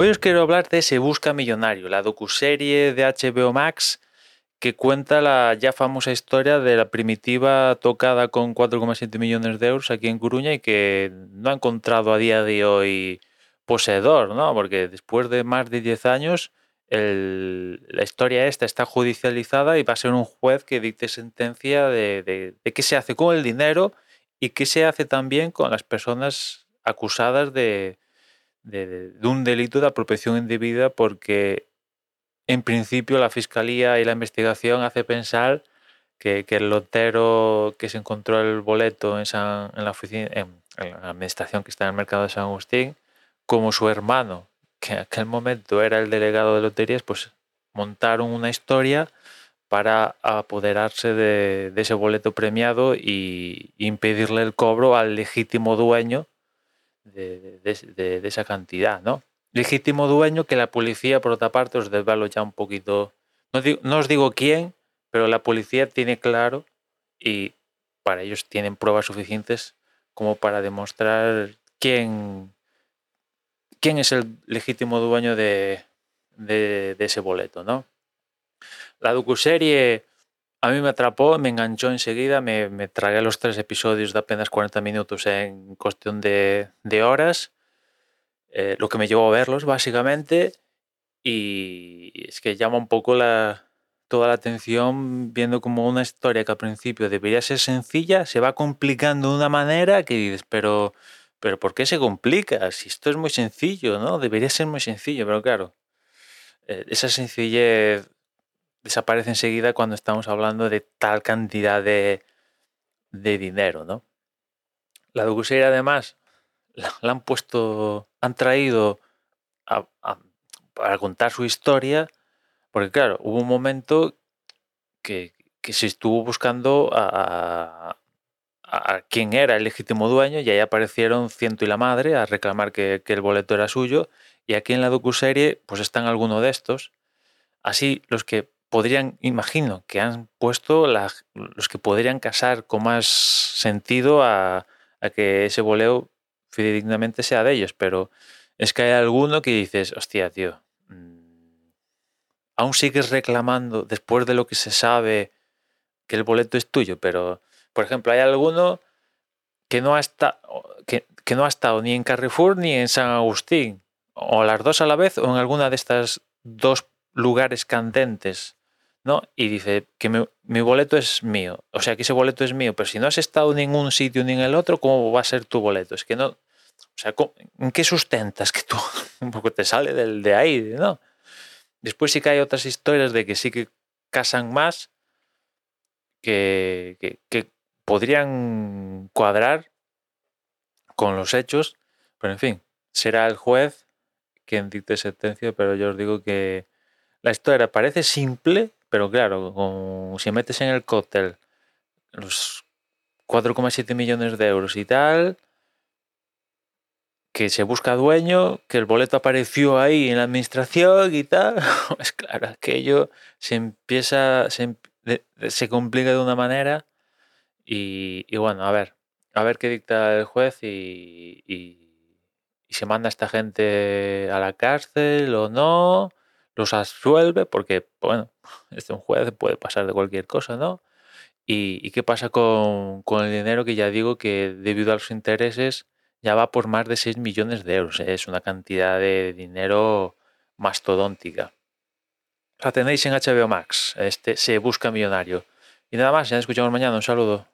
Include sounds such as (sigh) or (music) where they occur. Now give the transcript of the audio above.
hoy os quiero hablar de Se Busca Millonario, la docuserie de HBO Max que cuenta la ya famosa historia de la primitiva tocada con 4,7 millones de euros aquí en Coruña y que no ha encontrado a día de hoy poseedor, ¿no? Porque después de más de 10 años la historia esta está judicializada y va a ser un juez que dicte sentencia de, qué se hace con el dinero y qué se hace también con las personas acusadas de, de, un delito de apropiación indebida porque en principio la fiscalía y la investigación hace pensar que, el lotero que se encontró el boleto en, la oficina, en, la administración que está en el mercado de San Agustín, como su hermano, que en aquel momento era el delegado de loterías, pues montaron una historia para apoderarse de, ese boleto premiado y impedirle el cobro al legítimo dueño de, de esa cantidad, ¿no? legítimo dueño que la policía, por otra parte, os desvalo ya un poquito. No, os digo quién, pero la policía tiene claro y para ellos tienen pruebas suficientes como para demostrar quién, quién es el legítimo dueño de, ese boleto, ¿no? La docuserie a mí me atrapó, me enganchó enseguida, me, me, tragué los tres episodios de apenas 40 minutos en cuestión de, de horas eh, lo que me llevó a verlos básicamente y es que llama un poco la, toda la atención viendo como una historia que al principio debería ser sencilla se va complicando de una manera que dices, pero, pero ¿por qué se complica? Si esto es muy sencillo, ¿no? Debería ser muy sencillo, pero claro, eh, esa sencillez desaparece enseguida cuando estamos hablando de tal cantidad de, de dinero, ¿no? La docuserie además la, han puesto, han traído para contar su historia, porque claro, hubo un momento que, se estuvo buscando a, a, quién era el legítimo dueño y ahí aparecieron Ciento y la Madre a reclamar que, el boleto era suyo y aquí en la docuserie pues están algunos de estos. Así los que podrían, imagino, que han puesto los que podrían casar con más sentido a, que ese boleo fidedignamente sea de ellos, pero es que hay alguno que dices, hostia, tío, mm, aún sigues reclamando después de lo que se sabe que el boleto es tuyo, pero, por ejemplo, hay alguno que no ha, que, que no ha estado ni en Carrefour ni en San Agustín, o las dos a la vez, o en alguna de estas dos lugares candentes ¿no? Y dice que mi, boleto es mío. O sea, que ese boleto es mío, pero si no has estado en ningún sitio ni en el otro, ¿cómo va a ser tu boleto? Es que no. O sea, ¿en qué sustentas que tú (laughs) te sale del de ahí, ¿no? Después sí que hay otras historias de que sí que casan más, que, que, podrían cuadrar con los hechos, pero en fin, será el juez quien dicte sentencia, pero yo os digo que la historia parece simple, pero claro, si metes en el cóctel los 4,7 millones de euros y tal, que se busca dueño, que el boleto apareció ahí en la administración y tal, es (laughs) pues claro, aquello se empieza, se, se complica de una manera y, bueno, a ver, a ver qué dicta el juez y, y, y se manda a esta gente a la cárcel o no los absuelve porque, bueno, (laughs) este un juez puede pasar de cualquier cosa, ¿no? ¿Y, qué pasa con, el dinero que ya digo que debido a los intereses ya va por más de 6 millones de euros? ¿eh? Es una cantidad de dinero mastodóntica. La tenéis en HBO Max. Este se busca millonario. Y nada más, ya nos escuchamos mañana. Un saludo.